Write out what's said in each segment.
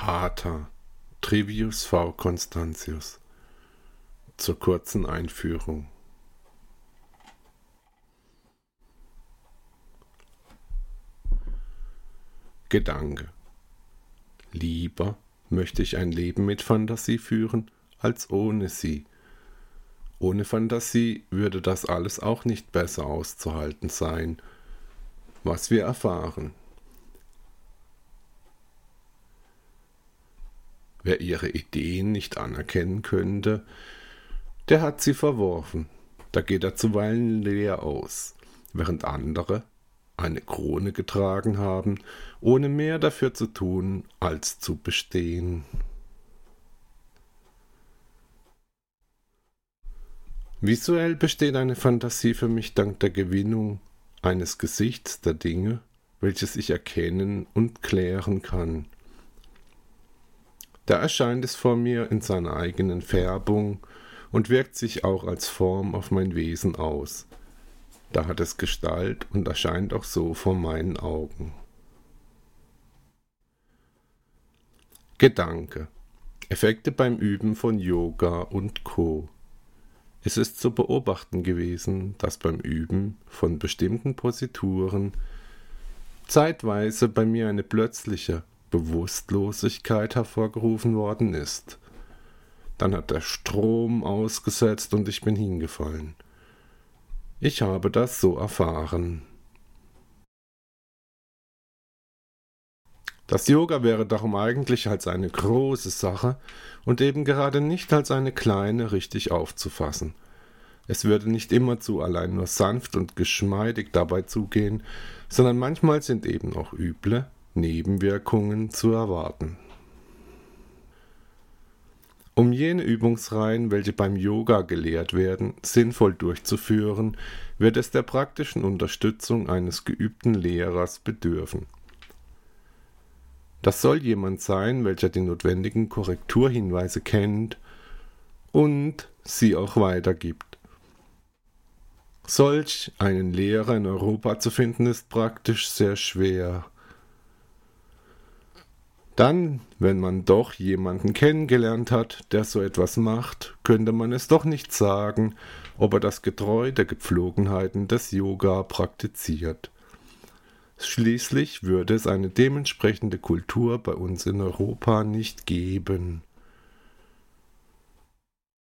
Hata Trivius V. Constantius zur kurzen Einführung. Gedanke. Lieber möchte ich ein Leben mit Fantasie führen, als ohne sie. Ohne Fantasie würde das alles auch nicht besser auszuhalten sein, was wir erfahren. Wer ihre Ideen nicht anerkennen könnte, der hat sie verworfen. Da geht er zuweilen leer aus, während andere eine Krone getragen haben, ohne mehr dafür zu tun, als zu bestehen. Visuell besteht eine Fantasie für mich dank der Gewinnung eines Gesichts der Dinge, welches ich erkennen und klären kann. Da erscheint es vor mir in seiner eigenen Färbung und wirkt sich auch als Form auf mein Wesen aus. Da hat es Gestalt und erscheint auch so vor meinen Augen. Gedanke. Effekte beim Üben von Yoga und Co. Es ist zu beobachten gewesen, dass beim Üben von bestimmten Posituren zeitweise bei mir eine plötzliche Bewusstlosigkeit hervorgerufen worden ist. Dann hat der Strom ausgesetzt und ich bin hingefallen. Ich habe das so erfahren. Das Yoga wäre darum eigentlich als eine große Sache und eben gerade nicht als eine kleine richtig aufzufassen. Es würde nicht immerzu allein nur sanft und geschmeidig dabei zugehen, sondern manchmal sind eben auch üble, Nebenwirkungen zu erwarten. Um jene Übungsreihen, welche beim Yoga gelehrt werden, sinnvoll durchzuführen, wird es der praktischen Unterstützung eines geübten Lehrers bedürfen. Das soll jemand sein, welcher die notwendigen Korrekturhinweise kennt und sie auch weitergibt. Solch einen Lehrer in Europa zu finden, ist praktisch sehr schwer. Dann, wenn man doch jemanden kennengelernt hat, der so etwas macht, könnte man es doch nicht sagen, ob er das getreu der Gepflogenheiten des Yoga praktiziert. Schließlich würde es eine dementsprechende Kultur bei uns in Europa nicht geben.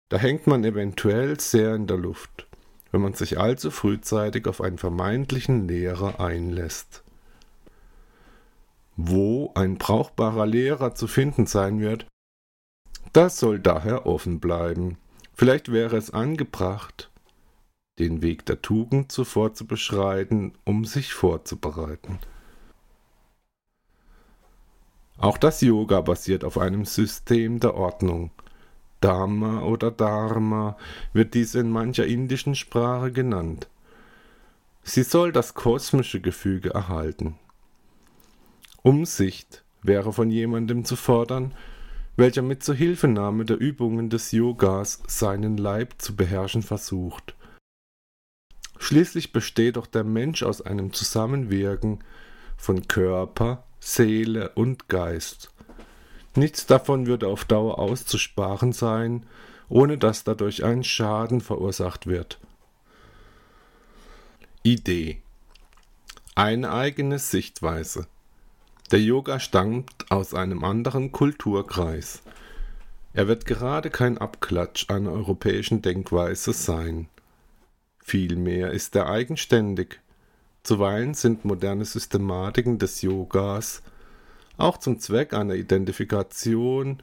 Da hängt man eventuell sehr in der Luft, wenn man sich allzu frühzeitig auf einen vermeintlichen Lehrer einlässt. Wo ein brauchbarer Lehrer zu finden sein wird, das soll daher offen bleiben. Vielleicht wäre es angebracht, den Weg der Tugend zuvor zu beschreiten, um sich vorzubereiten. Auch das Yoga basiert auf einem System der Ordnung. Dharma oder Dharma wird dies in mancher indischen Sprache genannt. Sie soll das kosmische Gefüge erhalten. Umsicht wäre von jemandem zu fordern, welcher mit Zuhilfenahme der Übungen des Yogas seinen Leib zu beherrschen versucht. Schließlich besteht doch der Mensch aus einem Zusammenwirken von Körper, Seele und Geist. Nichts davon würde auf Dauer auszusparen sein, ohne dass dadurch ein Schaden verursacht wird. Idee Eine eigene Sichtweise der Yoga stammt aus einem anderen Kulturkreis. Er wird gerade kein Abklatsch einer europäischen Denkweise sein. Vielmehr ist er eigenständig. Zuweilen sind moderne Systematiken des Yogas auch zum Zweck einer Identifikation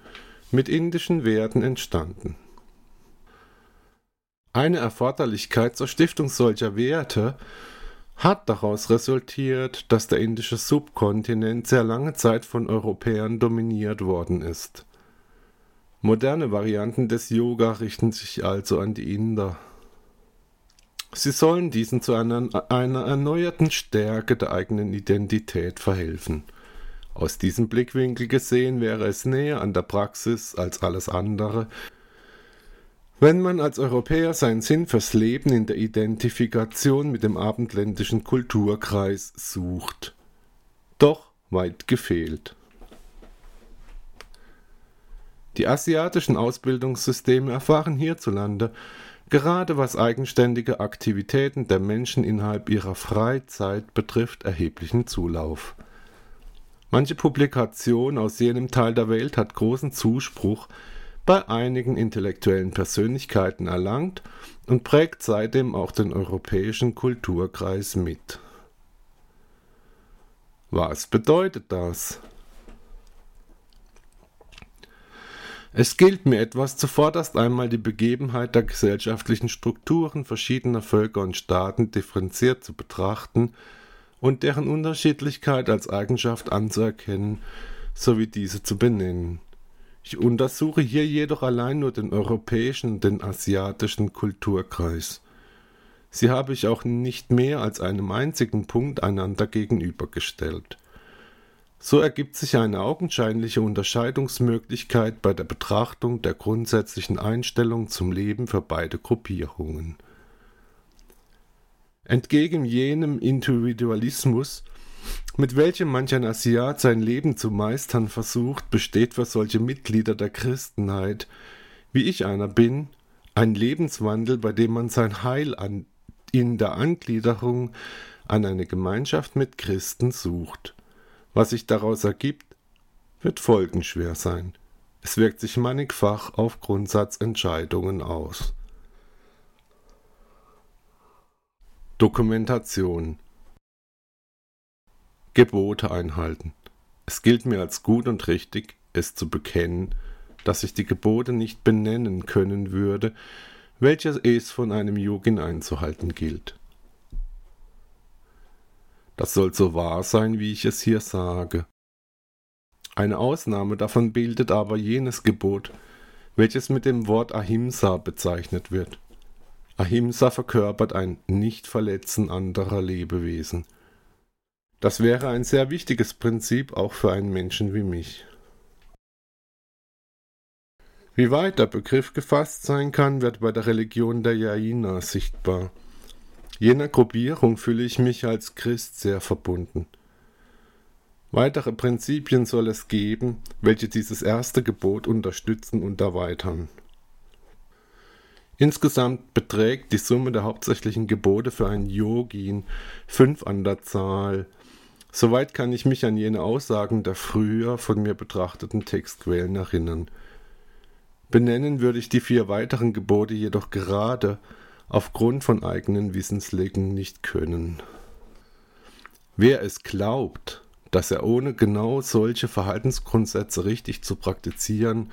mit indischen Werten entstanden. Eine Erforderlichkeit zur Stiftung solcher Werte hat daraus resultiert, dass der indische Subkontinent sehr lange Zeit von Europäern dominiert worden ist. Moderne Varianten des Yoga richten sich also an die Inder. Sie sollen diesen zu einer, einer erneuerten Stärke der eigenen Identität verhelfen. Aus diesem Blickwinkel gesehen wäre es näher an der Praxis als alles andere, wenn man als Europäer seinen Sinn fürs Leben in der Identifikation mit dem abendländischen Kulturkreis sucht. Doch weit gefehlt. Die asiatischen Ausbildungssysteme erfahren hierzulande gerade was eigenständige Aktivitäten der Menschen innerhalb ihrer Freizeit betrifft, erheblichen Zulauf. Manche Publikation aus jenem Teil der Welt hat großen Zuspruch bei einigen intellektuellen Persönlichkeiten erlangt und prägt seitdem auch den europäischen Kulturkreis mit. Was bedeutet das? Es gilt mir etwas zuvorderst einmal die Begebenheit der gesellschaftlichen Strukturen verschiedener Völker und Staaten differenziert zu betrachten und deren Unterschiedlichkeit als Eigenschaft anzuerkennen sowie diese zu benennen. Ich untersuche hier jedoch allein nur den europäischen und den asiatischen Kulturkreis. Sie habe ich auch nicht mehr als einem einzigen Punkt einander gegenübergestellt. So ergibt sich eine augenscheinliche Unterscheidungsmöglichkeit bei der Betrachtung der grundsätzlichen Einstellung zum Leben für beide Gruppierungen. Entgegen jenem Individualismus, mit welchem manch ein Asiat sein Leben zu meistern versucht, besteht für solche Mitglieder der Christenheit, wie ich einer bin, ein Lebenswandel, bei dem man sein Heil an, in der Angliederung an eine Gemeinschaft mit Christen sucht. Was sich daraus ergibt, wird folgenschwer sein. Es wirkt sich mannigfach auf Grundsatzentscheidungen aus. Dokumentation Gebote einhalten. Es gilt mir als gut und richtig, es zu bekennen, dass ich die Gebote nicht benennen können würde, welches es von einem Yogin einzuhalten gilt. Das soll so wahr sein, wie ich es hier sage. Eine Ausnahme davon bildet aber jenes Gebot, welches mit dem Wort Ahimsa bezeichnet wird. Ahimsa verkörpert ein Nichtverletzen anderer Lebewesen. Das wäre ein sehr wichtiges Prinzip auch für einen Menschen wie mich. Wie weit der Begriff gefasst sein kann, wird bei der Religion der Jaina sichtbar. Jener Gruppierung fühle ich mich als Christ sehr verbunden. Weitere Prinzipien soll es geben, welche dieses erste Gebot unterstützen und erweitern. Insgesamt beträgt die Summe der hauptsächlichen Gebote für einen Yogin fünf an der Zahl. Soweit kann ich mich an jene Aussagen der früher von mir betrachteten Textquellen erinnern. Benennen würde ich die vier weiteren Gebote jedoch gerade aufgrund von eigenen Wissenslegen nicht können. Wer es glaubt, dass er ohne genau solche Verhaltensgrundsätze richtig zu praktizieren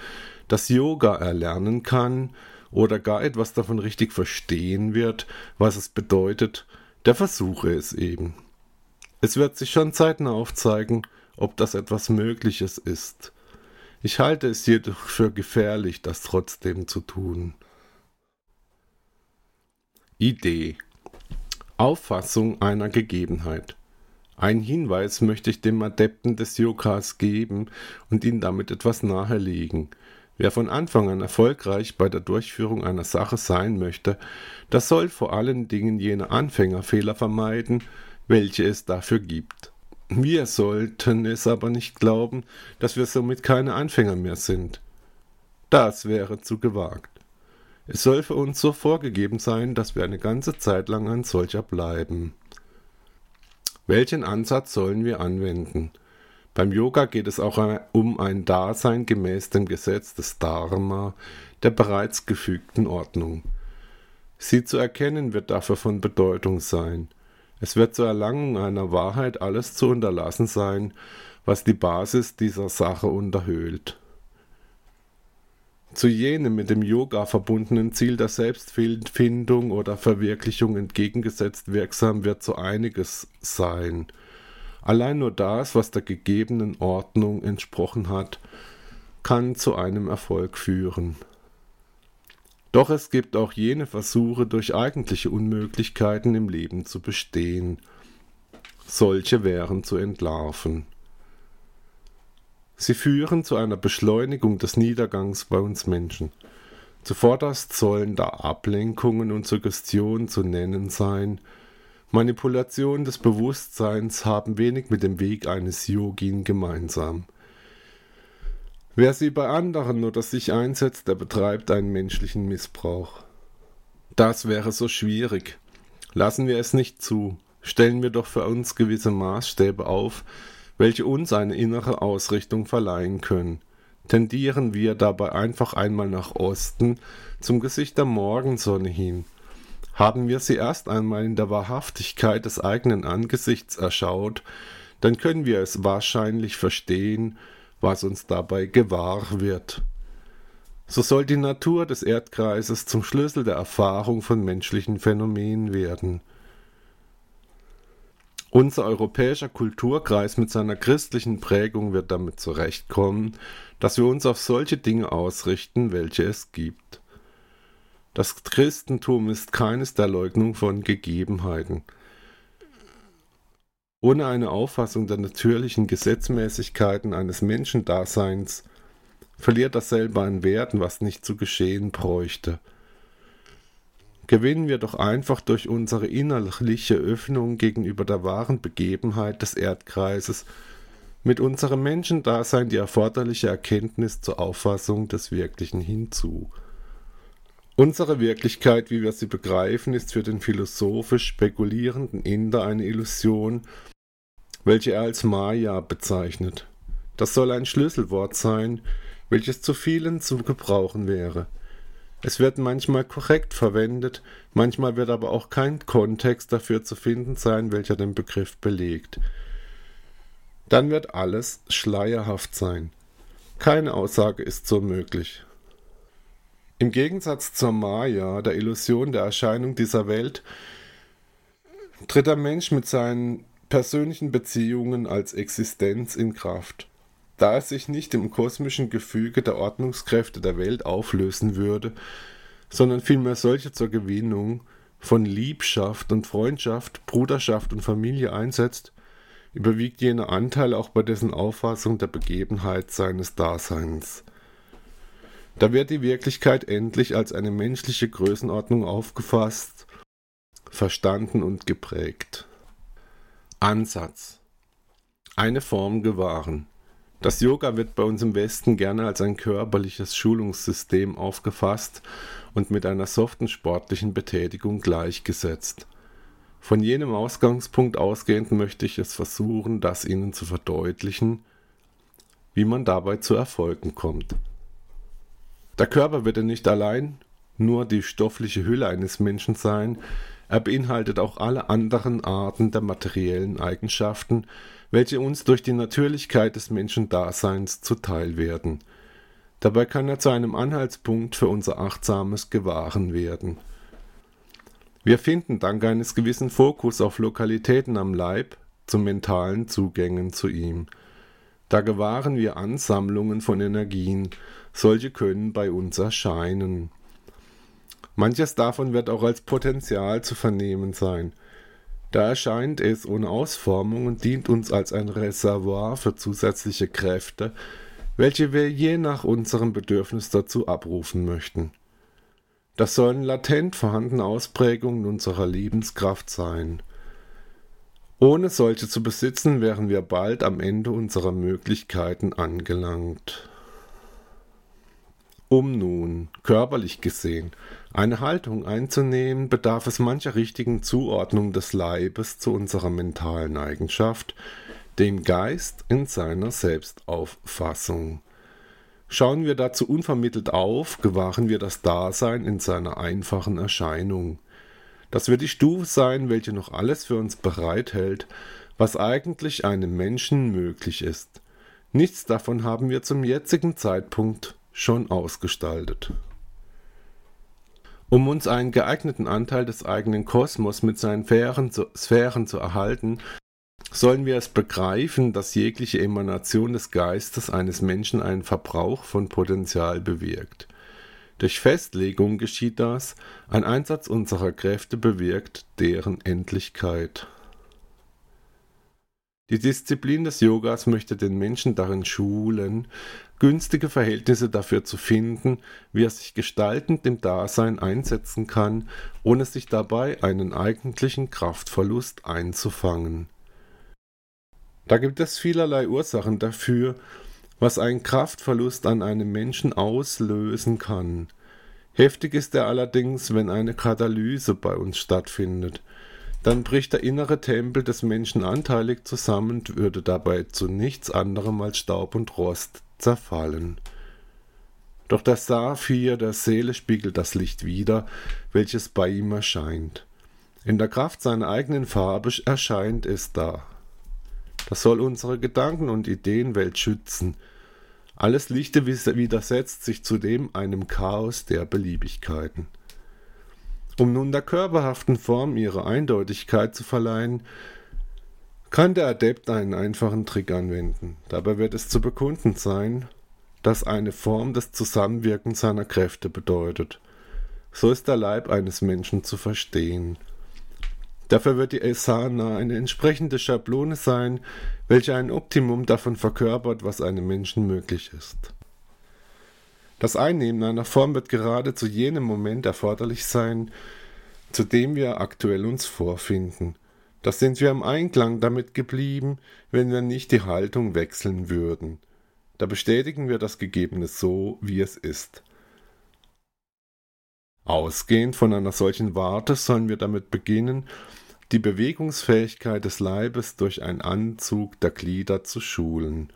das Yoga erlernen kann oder gar etwas davon richtig verstehen wird, was es bedeutet, der versuche es eben. Es wird sich schon zeitnah aufzeigen, ob das etwas Mögliches ist. Ich halte es jedoch für gefährlich, das trotzdem zu tun. Idee Auffassung einer Gegebenheit. Ein Hinweis möchte ich dem Adepten des Yogas geben und ihn damit etwas nahelegen. Wer von Anfang an erfolgreich bei der Durchführung einer Sache sein möchte, das soll vor allen Dingen jene Anfängerfehler vermeiden, welche es dafür gibt. Wir sollten es aber nicht glauben, dass wir somit keine Anfänger mehr sind. Das wäre zu gewagt. Es soll für uns so vorgegeben sein, dass wir eine ganze Zeit lang ein solcher bleiben. Welchen Ansatz sollen wir anwenden? Beim Yoga geht es auch um ein Dasein gemäß dem Gesetz des Dharma, der bereits gefügten Ordnung. Sie zu erkennen wird dafür von Bedeutung sein. Es wird zur Erlangung einer Wahrheit alles zu unterlassen sein, was die Basis dieser Sache unterhöhlt. Zu jenem mit dem Yoga verbundenen Ziel der Selbstfindung oder Verwirklichung entgegengesetzt wirksam wird so einiges sein. Allein nur das, was der gegebenen Ordnung entsprochen hat, kann zu einem Erfolg führen. Doch es gibt auch jene Versuche, durch eigentliche Unmöglichkeiten im Leben zu bestehen. Solche wären zu entlarven. Sie führen zu einer Beschleunigung des Niedergangs bei uns Menschen. Zuvorderst sollen da Ablenkungen und Suggestionen zu nennen sein. Manipulationen des Bewusstseins haben wenig mit dem Weg eines Yogin gemeinsam. Wer sie bei anderen oder sich einsetzt, der betreibt einen menschlichen Missbrauch. Das wäre so schwierig. Lassen wir es nicht zu. Stellen wir doch für uns gewisse Maßstäbe auf, welche uns eine innere Ausrichtung verleihen können. Tendieren wir dabei einfach einmal nach Osten, zum Gesicht der Morgensonne hin. Haben wir sie erst einmal in der Wahrhaftigkeit des eigenen Angesichts erschaut, dann können wir es wahrscheinlich verstehen, was uns dabei gewahr wird. So soll die Natur des Erdkreises zum Schlüssel der Erfahrung von menschlichen Phänomenen werden. Unser europäischer Kulturkreis mit seiner christlichen Prägung wird damit zurechtkommen, dass wir uns auf solche Dinge ausrichten, welche es gibt. Das Christentum ist keines der Leugnung von Gegebenheiten. Ohne eine Auffassung der natürlichen Gesetzmäßigkeiten eines Menschendaseins verliert dasselbe an Werten, was nicht zu geschehen bräuchte. Gewinnen wir doch einfach durch unsere innerliche Öffnung gegenüber der wahren Begebenheit des Erdkreises mit unserem Menschendasein die erforderliche Erkenntnis zur Auffassung des Wirklichen hinzu. Unsere Wirklichkeit, wie wir sie begreifen, ist für den philosophisch spekulierenden Inder eine Illusion, welche er als Maya bezeichnet. Das soll ein Schlüsselwort sein, welches zu vielen zu gebrauchen wäre. Es wird manchmal korrekt verwendet, manchmal wird aber auch kein Kontext dafür zu finden sein, welcher den Begriff belegt. Dann wird alles schleierhaft sein. Keine Aussage ist so möglich. Im Gegensatz zur Maya, der Illusion der Erscheinung dieser Welt, tritt der Mensch mit seinen persönlichen Beziehungen als Existenz in Kraft. Da er sich nicht im kosmischen Gefüge der Ordnungskräfte der Welt auflösen würde, sondern vielmehr solche zur Gewinnung von Liebschaft und Freundschaft, Bruderschaft und Familie einsetzt, überwiegt jener Anteil auch bei dessen Auffassung der Begebenheit seines Daseins. Da wird die Wirklichkeit endlich als eine menschliche Größenordnung aufgefasst, verstanden und geprägt. Ansatz. Eine Form gewahren. Das Yoga wird bei uns im Westen gerne als ein körperliches Schulungssystem aufgefasst und mit einer soften sportlichen Betätigung gleichgesetzt. Von jenem Ausgangspunkt ausgehend möchte ich es versuchen, das Ihnen zu verdeutlichen, wie man dabei zu Erfolgen kommt. Der Körper wird ja nicht allein nur die stoffliche Hülle eines Menschen sein, er beinhaltet auch alle anderen Arten der materiellen Eigenschaften, welche uns durch die Natürlichkeit des Menschendaseins zuteil werden. Dabei kann er zu einem Anhaltspunkt für unser achtsames Gewahren werden. Wir finden dank eines gewissen Fokus auf Lokalitäten am Leib zu mentalen Zugängen zu ihm. Da gewahren wir Ansammlungen von Energien, solche können bei uns erscheinen. Manches davon wird auch als Potenzial zu vernehmen sein. Da erscheint es ohne Ausformung und dient uns als ein Reservoir für zusätzliche Kräfte, welche wir je nach unserem Bedürfnis dazu abrufen möchten. Das sollen latent vorhandene Ausprägungen unserer Lebenskraft sein. Ohne solche zu besitzen, wären wir bald am Ende unserer Möglichkeiten angelangt. Um nun, körperlich gesehen, eine Haltung einzunehmen, bedarf es mancher richtigen Zuordnung des Leibes zu unserer mentalen Eigenschaft, dem Geist in seiner Selbstauffassung. Schauen wir dazu unvermittelt auf, gewahren wir das Dasein in seiner einfachen Erscheinung. Das wird die Stufe sein, welche noch alles für uns bereithält, was eigentlich einem Menschen möglich ist. Nichts davon haben wir zum jetzigen Zeitpunkt schon ausgestaltet. Um uns einen geeigneten Anteil des eigenen Kosmos mit seinen Sphären zu, Sphären zu erhalten, sollen wir es begreifen, dass jegliche Emanation des Geistes eines Menschen einen Verbrauch von Potenzial bewirkt. Durch Festlegung geschieht das, ein Einsatz unserer Kräfte bewirkt deren Endlichkeit. Die Disziplin des Yogas möchte den Menschen darin schulen, günstige Verhältnisse dafür zu finden, wie er sich gestaltend im Dasein einsetzen kann, ohne sich dabei einen eigentlichen Kraftverlust einzufangen. Da gibt es vielerlei Ursachen dafür, was ein Kraftverlust an einem Menschen auslösen kann. Heftig ist er allerdings, wenn eine Katalyse bei uns stattfindet. Dann bricht der innere Tempel des Menschen anteilig zusammen und würde dabei zu nichts anderem als Staub und Rost zerfallen. Doch das Saphir der Seele spiegelt das Licht wider, welches bei ihm erscheint. In der Kraft seiner eigenen Farbe erscheint es da. Das soll unsere Gedanken- und Ideenwelt schützen. Alles Lichte widersetzt sich zudem einem Chaos der Beliebigkeiten. Um nun der körperhaften Form ihre Eindeutigkeit zu verleihen, kann der Adept einen einfachen Trick anwenden. Dabei wird es zu bekunden sein, dass eine Form des Zusammenwirkens seiner Kräfte bedeutet. So ist der Leib eines Menschen zu verstehen. Dafür wird die Asana eine entsprechende Schablone sein, welche ein Optimum davon verkörpert, was einem Menschen möglich ist. Das Einnehmen einer Form wird gerade zu jenem Moment erforderlich sein, zu dem wir aktuell uns vorfinden. Das sind wir im Einklang damit geblieben, wenn wir nicht die Haltung wechseln würden. Da bestätigen wir das Gegebene so, wie es ist. Ausgehend von einer solchen Warte sollen wir damit beginnen, die Bewegungsfähigkeit des Leibes durch einen Anzug der Glieder zu schulen.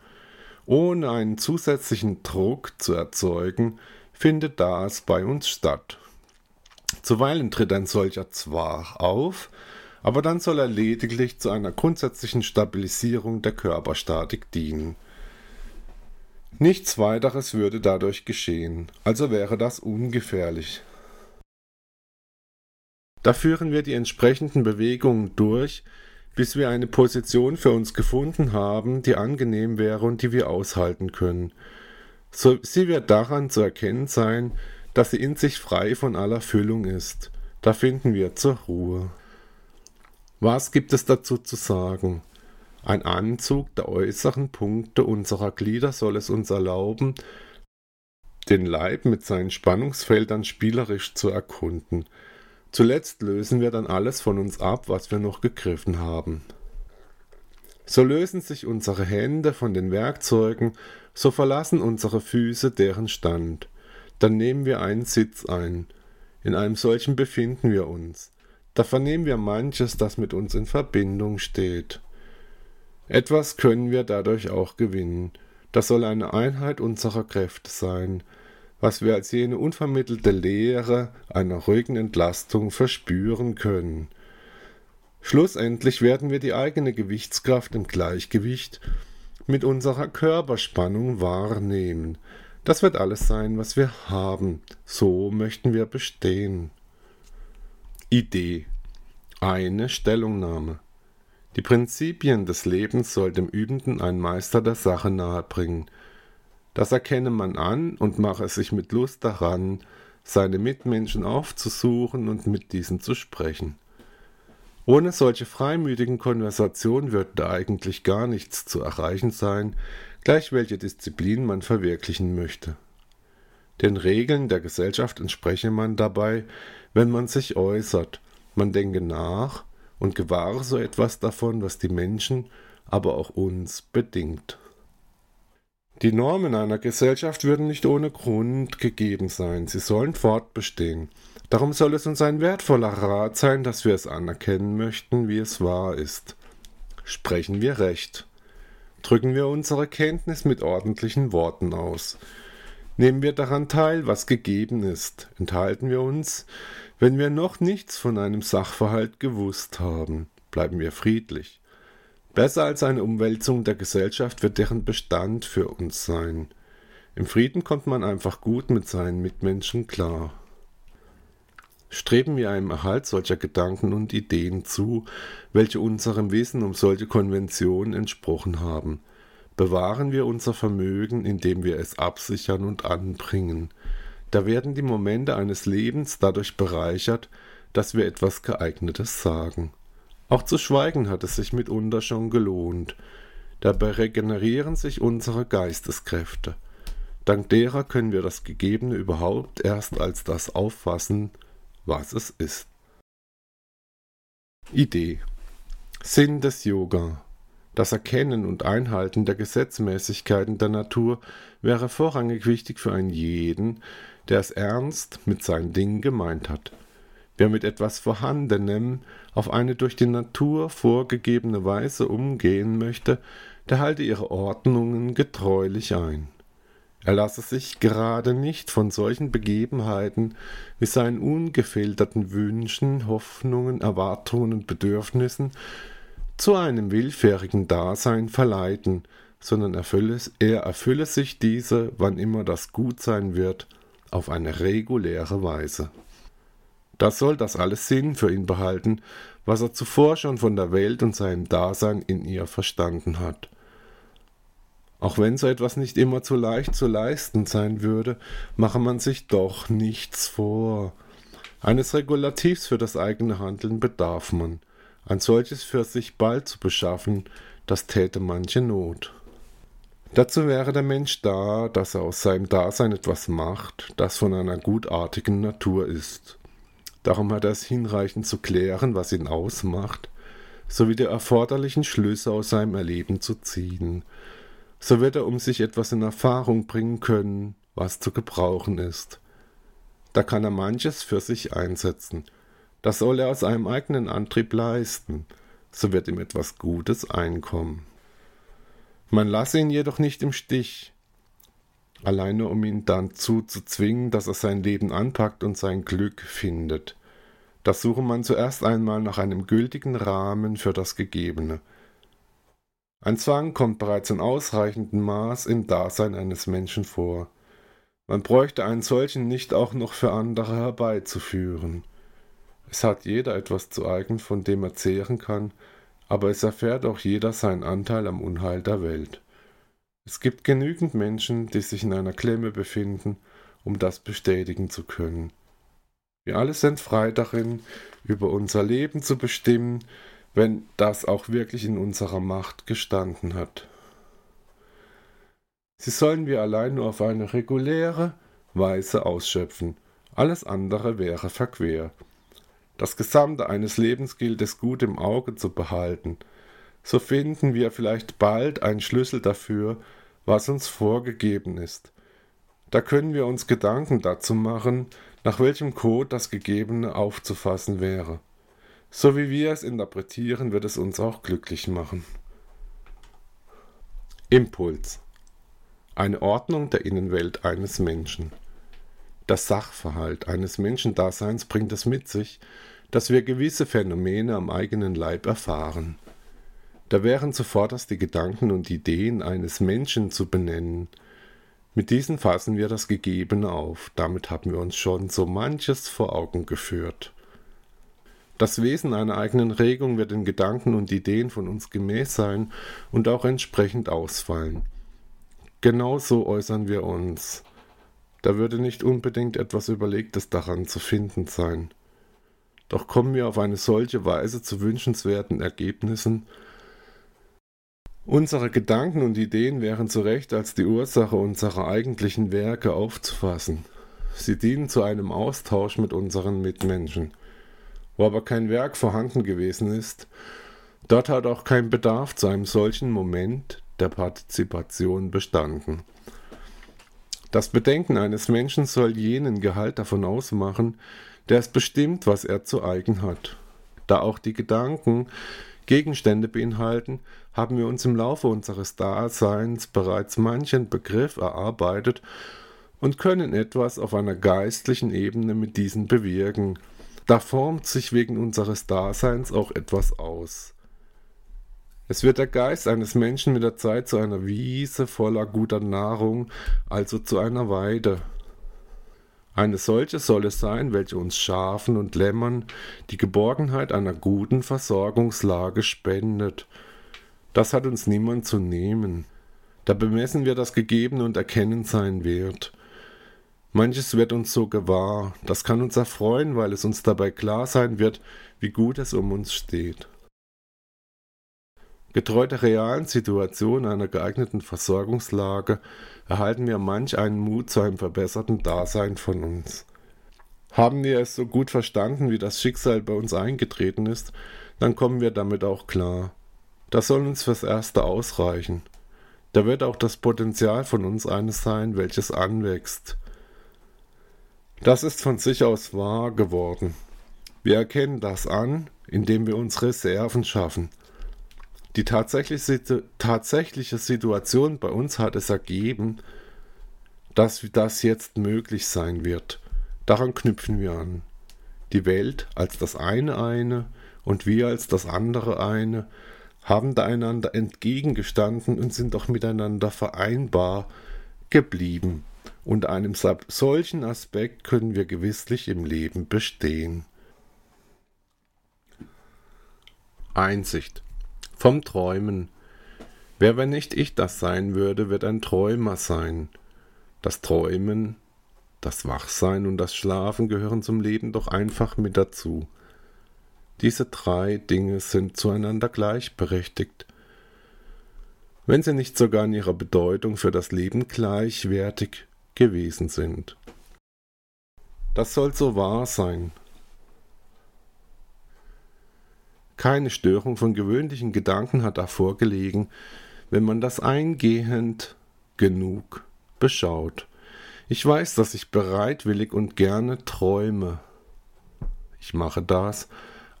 Ohne einen zusätzlichen Druck zu erzeugen, findet das bei uns statt. Zuweilen tritt ein solcher zwar auf, aber dann soll er lediglich zu einer grundsätzlichen Stabilisierung der Körperstatik dienen. Nichts weiteres würde dadurch geschehen, also wäre das ungefährlich. Da führen wir die entsprechenden Bewegungen durch, bis wir eine Position für uns gefunden haben, die angenehm wäre und die wir aushalten können. So, sie wird daran zu erkennen sein, dass sie in sich frei von aller Füllung ist. Da finden wir zur Ruhe. Was gibt es dazu zu sagen? Ein Anzug der äußeren Punkte unserer Glieder soll es uns erlauben, den Leib mit seinen Spannungsfeldern spielerisch zu erkunden. Zuletzt lösen wir dann alles von uns ab, was wir noch gegriffen haben. So lösen sich unsere Hände von den Werkzeugen, so verlassen unsere Füße deren Stand. Dann nehmen wir einen Sitz ein. In einem solchen befinden wir uns. Da vernehmen wir manches, das mit uns in Verbindung steht. Etwas können wir dadurch auch gewinnen. Das soll eine Einheit unserer Kräfte sein, was wir als jene unvermittelte Lehre einer ruhigen Entlastung verspüren können. Schlussendlich werden wir die eigene Gewichtskraft im Gleichgewicht mit unserer Körperspannung wahrnehmen. Das wird alles sein, was wir haben. So möchten wir bestehen. Idee. Eine Stellungnahme. Die Prinzipien des Lebens soll dem Übenden ein Meister der Sache nahebringen. Das erkenne man an und mache sich mit Lust daran, seine Mitmenschen aufzusuchen und mit diesen zu sprechen. Ohne solche freimütigen Konversationen würde da eigentlich gar nichts zu erreichen sein, gleich welche Disziplin man verwirklichen möchte. Den Regeln der Gesellschaft entspreche man dabei, wenn man sich äußert, man denke nach und gewahre so etwas davon, was die Menschen, aber auch uns bedingt. Die Normen einer Gesellschaft würden nicht ohne Grund gegeben sein, sie sollen fortbestehen. Darum soll es uns ein wertvoller Rat sein, dass wir es anerkennen möchten, wie es wahr ist. Sprechen wir recht. Drücken wir unsere Kenntnis mit ordentlichen Worten aus. Nehmen wir daran teil, was gegeben ist. Enthalten wir uns, wenn wir noch nichts von einem Sachverhalt gewusst haben. Bleiben wir friedlich. Besser als eine Umwälzung der Gesellschaft wird deren Bestand für uns sein. Im Frieden kommt man einfach gut mit seinen Mitmenschen klar. Streben wir einem Erhalt solcher Gedanken und Ideen zu, welche unserem Wissen um solche Konventionen entsprochen haben. Bewahren wir unser Vermögen, indem wir es absichern und anbringen. Da werden die Momente eines Lebens dadurch bereichert, dass wir etwas geeignetes sagen. Auch zu schweigen hat es sich mitunter schon gelohnt. Dabei regenerieren sich unsere Geisteskräfte. Dank derer können wir das Gegebene überhaupt erst als das auffassen, was es ist. Idee Sinn des Yoga Das Erkennen und Einhalten der Gesetzmäßigkeiten der Natur wäre vorrangig wichtig für einen jeden, der es ernst mit seinen Dingen gemeint hat. Wer mit etwas Vorhandenem auf eine durch die Natur vorgegebene Weise umgehen möchte, der halte ihre Ordnungen getreulich ein. Er lasse sich gerade nicht von solchen Begebenheiten wie seinen ungefilterten Wünschen, Hoffnungen, Erwartungen und Bedürfnissen zu einem willfährigen Dasein verleiten, sondern erfülle, er erfülle sich diese, wann immer das gut sein wird, auf eine reguläre Weise. Das soll das alles Sinn für ihn behalten, was er zuvor schon von der Welt und seinem Dasein in ihr verstanden hat. Auch wenn so etwas nicht immer zu leicht zu leisten sein würde, mache man sich doch nichts vor. Eines Regulativs für das eigene Handeln bedarf man. Ein solches für sich bald zu beschaffen, das täte manche Not. Dazu wäre der Mensch da, dass er aus seinem Dasein etwas macht, das von einer gutartigen Natur ist. Darum hat er es hinreichend zu klären, was ihn ausmacht, sowie die erforderlichen Schlüsse aus seinem Erleben zu ziehen. So wird er um sich etwas in Erfahrung bringen können, was zu gebrauchen ist. Da kann er manches für sich einsetzen. Das soll er aus einem eigenen Antrieb leisten, so wird ihm etwas Gutes einkommen. Man lasse ihn jedoch nicht im Stich, alleine um ihn dazu zu zwingen, dass er sein Leben anpackt und sein Glück findet. Da suche man zuerst einmal nach einem gültigen Rahmen für das Gegebene. Ein Zwang kommt bereits in ausreichendem Maß im Dasein eines Menschen vor. Man bräuchte einen solchen nicht auch noch für andere herbeizuführen. Es hat jeder etwas zu eigen, von dem er zehren kann, aber es erfährt auch jeder seinen Anteil am Unheil der Welt. Es gibt genügend Menschen, die sich in einer Klemme befinden, um das bestätigen zu können. Wir alle sind frei darin, über unser Leben zu bestimmen, wenn das auch wirklich in unserer Macht gestanden hat. Sie sollen wir allein nur auf eine reguläre Weise ausschöpfen, alles andere wäre verquer. Das Gesamte eines Lebens gilt es gut im Auge zu behalten, so finden wir vielleicht bald einen Schlüssel dafür, was uns vorgegeben ist. Da können wir uns Gedanken dazu machen, nach welchem Code das Gegebene aufzufassen wäre. So wie wir es interpretieren, wird es uns auch glücklich machen. Impuls. Eine Ordnung der Innenwelt eines Menschen. Das Sachverhalt eines Menschendaseins bringt es mit sich, dass wir gewisse Phänomene am eigenen Leib erfahren. Da wären zuvorderst die Gedanken und Ideen eines Menschen zu benennen, mit diesen fassen wir das Gegebene auf. Damit haben wir uns schon so manches vor Augen geführt. Das Wesen einer eigenen Regung wird in Gedanken und Ideen von uns gemäß sein und auch entsprechend ausfallen. Genau so äußern wir uns. Da würde nicht unbedingt etwas Überlegtes daran zu finden sein. Doch kommen wir auf eine solche Weise zu wünschenswerten Ergebnissen, Unsere Gedanken und Ideen wären zu Recht als die Ursache unserer eigentlichen Werke aufzufassen. Sie dienen zu einem Austausch mit unseren Mitmenschen. Wo aber kein Werk vorhanden gewesen ist, dort hat auch kein Bedarf zu einem solchen Moment der Partizipation bestanden. Das Bedenken eines Menschen soll jenen Gehalt davon ausmachen, der es bestimmt, was er zu eigen hat. Da auch die Gedanken, Gegenstände beinhalten, haben wir uns im Laufe unseres Daseins bereits manchen Begriff erarbeitet und können etwas auf einer geistlichen Ebene mit diesen bewirken. Da formt sich wegen unseres Daseins auch etwas aus. Es wird der Geist eines Menschen mit der Zeit zu einer Wiese voller guter Nahrung, also zu einer Weide. Eine solche soll es sein, welche uns Schafen und Lämmern die Geborgenheit einer guten Versorgungslage spendet. Das hat uns niemand zu nehmen. Da bemessen wir das Gegebene und erkennen seinen Wert. Manches wird uns so gewahr, das kann uns erfreuen, weil es uns dabei klar sein wird, wie gut es um uns steht. Getreu der realen Situation einer geeigneten Versorgungslage erhalten wir manch einen Mut zu einem verbesserten Dasein von uns. Haben wir es so gut verstanden, wie das Schicksal bei uns eingetreten ist, dann kommen wir damit auch klar. Das soll uns fürs Erste ausreichen. Da wird auch das Potenzial von uns eines sein, welches anwächst. Das ist von sich aus wahr geworden. Wir erkennen das an, indem wir uns Reserven schaffen. Die tatsächliche, tatsächliche Situation bei uns hat es ergeben, dass das jetzt möglich sein wird. Daran knüpfen wir an. Die Welt als das eine eine und wir als das andere eine haben da einander entgegengestanden und sind doch miteinander vereinbar geblieben. Unter einem solchen Aspekt können wir gewisslich im Leben bestehen. Einsicht vom Träumen. Wer, wenn nicht ich das sein würde, wird ein Träumer sein. Das Träumen, das Wachsein und das Schlafen gehören zum Leben doch einfach mit dazu. Diese drei Dinge sind zueinander gleichberechtigt, wenn sie nicht sogar in ihrer Bedeutung für das Leben gleichwertig gewesen sind. Das soll so wahr sein. Keine Störung von gewöhnlichen Gedanken hat davor gelegen, wenn man das eingehend genug beschaut. Ich weiß, dass ich bereitwillig und gerne träume. Ich mache das,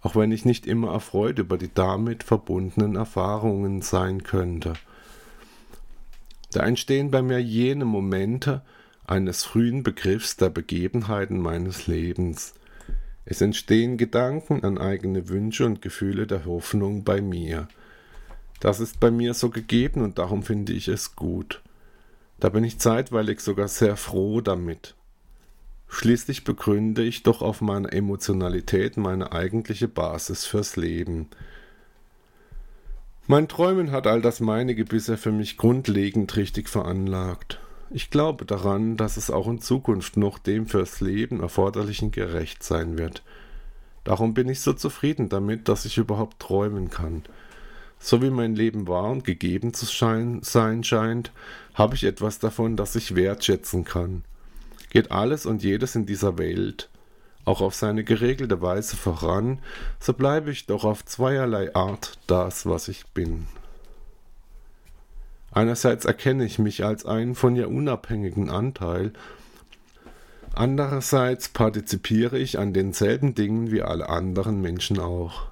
auch wenn ich nicht immer erfreut über die damit verbundenen Erfahrungen sein könnte. Da entstehen bei mir jene Momente eines frühen Begriffs der Begebenheiten meines Lebens. Es entstehen Gedanken an eigene Wünsche und Gefühle der Hoffnung bei mir. Das ist bei mir so gegeben und darum finde ich es gut. Da bin ich zeitweilig sogar sehr froh damit. Schließlich begründe ich doch auf meine Emotionalität meine eigentliche Basis fürs Leben. Mein Träumen hat all das meinige bisher für mich grundlegend richtig veranlagt. Ich glaube daran, dass es auch in Zukunft noch dem fürs Leben Erforderlichen gerecht sein wird. Darum bin ich so zufrieden damit, dass ich überhaupt träumen kann. So wie mein Leben wahr und gegeben zu sein scheint, habe ich etwas davon, das ich wertschätzen kann geht alles und jedes in dieser Welt auch auf seine geregelte Weise voran, so bleibe ich doch auf zweierlei Art das, was ich bin. Einerseits erkenne ich mich als einen von ihr unabhängigen Anteil, andererseits partizipiere ich an denselben Dingen wie alle anderen Menschen auch.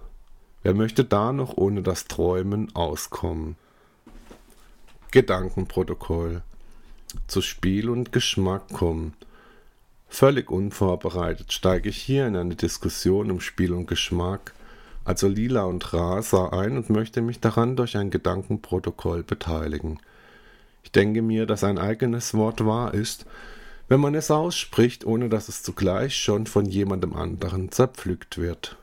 Wer möchte da noch ohne das Träumen auskommen? Gedankenprotokoll. Zu Spiel und Geschmack kommen. Völlig unvorbereitet steige ich hier in eine Diskussion um Spiel und Geschmack, also Lila und Rasa, ein und möchte mich daran durch ein Gedankenprotokoll beteiligen. Ich denke mir, dass ein eigenes Wort wahr ist, wenn man es ausspricht, ohne dass es zugleich schon von jemandem anderen zerpflückt wird.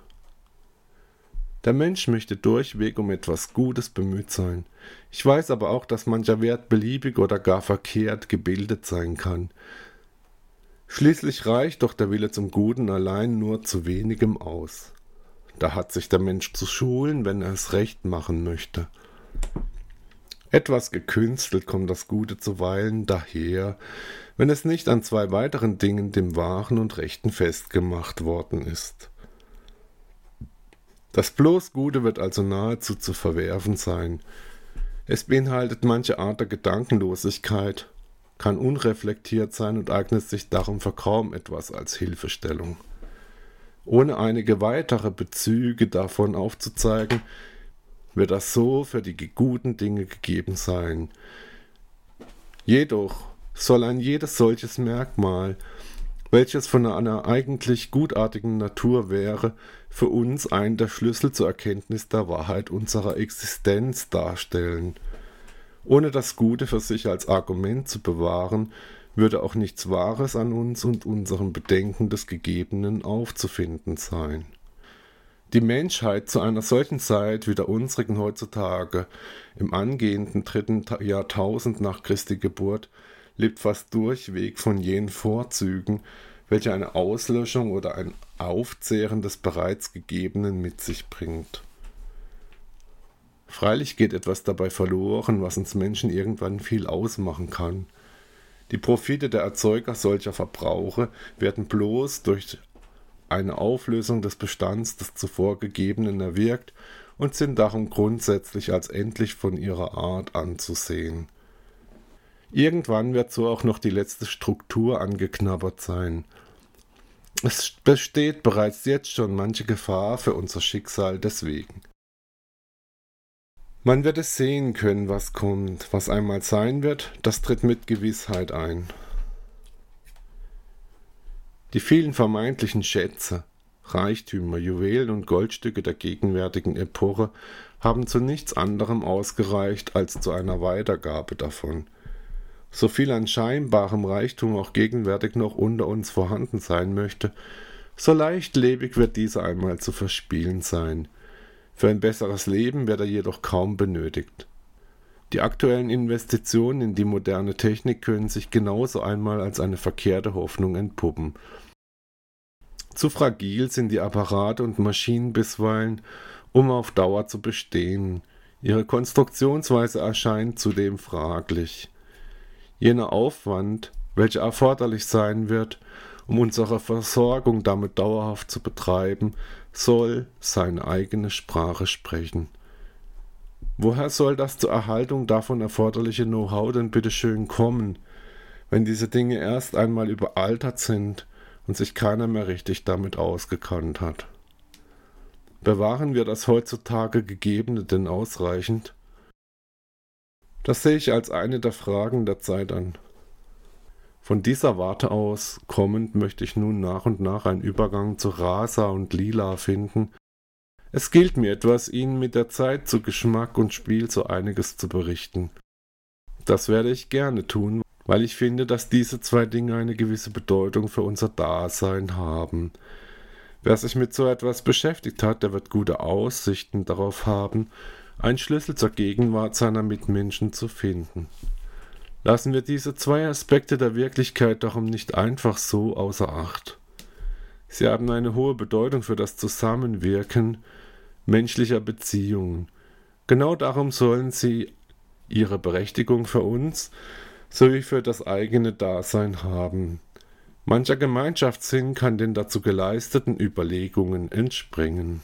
Der Mensch möchte durchweg um etwas Gutes bemüht sein. Ich weiß aber auch, dass mancher Wert beliebig oder gar verkehrt gebildet sein kann. Schließlich reicht doch der Wille zum Guten allein nur zu wenigem aus. Da hat sich der Mensch zu schulen, wenn er es recht machen möchte. Etwas gekünstelt kommt das Gute zuweilen daher, wenn es nicht an zwei weiteren Dingen, dem Wahren und Rechten, festgemacht worden ist. Das bloß Gute wird also nahezu zu verwerfen sein. Es beinhaltet manche Art der Gedankenlosigkeit, kann unreflektiert sein und eignet sich darum für kaum etwas als Hilfestellung. Ohne einige weitere Bezüge davon aufzuzeigen, wird das so für die guten Dinge gegeben sein. Jedoch soll ein jedes solches Merkmal, welches von einer eigentlich gutartigen Natur wäre, für uns einen der Schlüssel zur Erkenntnis der Wahrheit unserer Existenz darstellen – ohne das Gute für sich als Argument zu bewahren, würde auch nichts Wahres an uns und unserem Bedenken des Gegebenen aufzufinden sein. Die Menschheit zu einer solchen Zeit wie der unsrigen heutzutage, im angehenden dritten Jahrtausend nach Christi Geburt, lebt fast durchweg von jenen Vorzügen, welche eine Auslöschung oder ein Aufzehren des bereits Gegebenen mit sich bringt. Freilich geht etwas dabei verloren, was uns Menschen irgendwann viel ausmachen kann. Die Profite der Erzeuger solcher Verbrauche werden bloß durch eine Auflösung des Bestands des zuvor Gegebenen erwirkt und sind darum grundsätzlich als endlich von ihrer Art anzusehen. Irgendwann wird so auch noch die letzte Struktur angeknabbert sein. Es besteht bereits jetzt schon manche Gefahr für unser Schicksal deswegen. Man wird es sehen können, was kommt, was einmal sein wird, das tritt mit Gewissheit ein. Die vielen vermeintlichen Schätze, Reichtümer, Juwelen und Goldstücke der gegenwärtigen Epoche haben zu nichts anderem ausgereicht als zu einer Weitergabe davon. So viel an scheinbarem Reichtum auch gegenwärtig noch unter uns vorhanden sein möchte, so leichtlebig wird dieser einmal zu verspielen sein. Für ein besseres Leben wird er jedoch kaum benötigt. Die aktuellen Investitionen in die moderne Technik können sich genauso einmal als eine verkehrte Hoffnung entpuppen, zu fragil sind die Apparate und Maschinen bisweilen, um auf Dauer zu bestehen. Ihre Konstruktionsweise erscheint zudem fraglich. Jener Aufwand, welcher erforderlich sein wird, um unsere Versorgung damit dauerhaft zu betreiben, soll seine eigene Sprache sprechen. Woher soll das zur Erhaltung davon erforderliche Know-how denn bitte schön kommen, wenn diese Dinge erst einmal überaltert sind und sich keiner mehr richtig damit ausgekannt hat. Bewahren wir das heutzutage Gegebene denn ausreichend? Das sehe ich als eine der Fragen der Zeit an. Von dieser Warte aus kommend möchte ich nun nach und nach einen Übergang zu Rasa und Lila finden. Es gilt mir etwas, Ihnen mit der Zeit zu Geschmack und Spiel so einiges zu berichten. Das werde ich gerne tun, weil ich finde, dass diese zwei Dinge eine gewisse Bedeutung für unser Dasein haben. Wer sich mit so etwas beschäftigt hat, der wird gute Aussichten darauf haben, einen Schlüssel zur Gegenwart seiner Mitmenschen zu finden. Lassen wir diese zwei Aspekte der Wirklichkeit darum nicht einfach so außer Acht. Sie haben eine hohe Bedeutung für das Zusammenwirken menschlicher Beziehungen. Genau darum sollen sie ihre Berechtigung für uns sowie für das eigene Dasein haben. Mancher Gemeinschaftssinn kann den dazu geleisteten Überlegungen entspringen.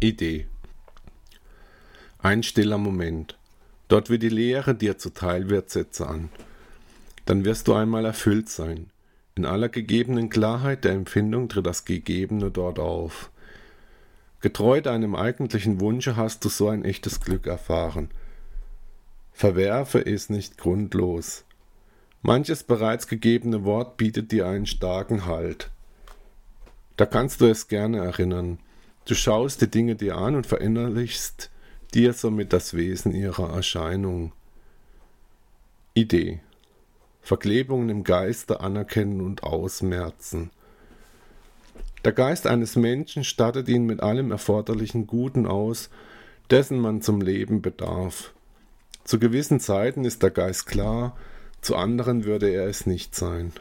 Idee Ein stiller Moment. Dort wie die Lehre dir zuteil wird, setze an. Dann wirst du einmal erfüllt sein. In aller gegebenen Klarheit der Empfindung tritt das Gegebene dort auf. Getreu deinem eigentlichen Wunsche hast du so ein echtes Glück erfahren – Verwerfe es nicht grundlos. Manches bereits gegebene Wort bietet dir einen starken Halt. Da kannst du es gerne erinnern. Du schaust die Dinge dir an und verinnerlichst dir somit das Wesen ihrer Erscheinung. Idee. Verklebungen im Geiste anerkennen und ausmerzen. Der Geist eines Menschen stattet ihn mit allem erforderlichen Guten aus, dessen man zum Leben bedarf. Zu gewissen Zeiten ist der Geist klar, zu anderen würde er es nicht sein.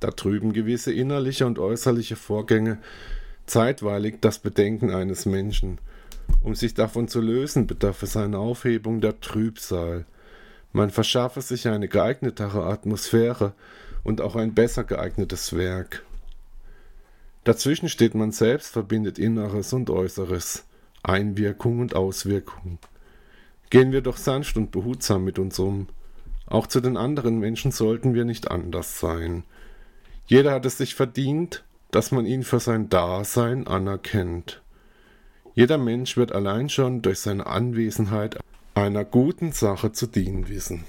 Da trüben gewisse innerliche und äußerliche Vorgänge zeitweilig das Bedenken eines Menschen. Um sich davon zu lösen, bedarf es einer Aufhebung der Trübsal. Man verschaffe sich eine geeignetere Atmosphäre und auch ein besser geeignetes Werk. Dazwischen steht man selbst, verbindet Inneres und Äußeres, Einwirkung und Auswirkung. Gehen wir doch sanft und behutsam mit uns um. Auch zu den anderen Menschen sollten wir nicht anders sein. Jeder hat es sich verdient, dass man ihn für sein Dasein anerkennt. Jeder Mensch wird allein schon durch seine Anwesenheit einer guten Sache zu dienen wissen.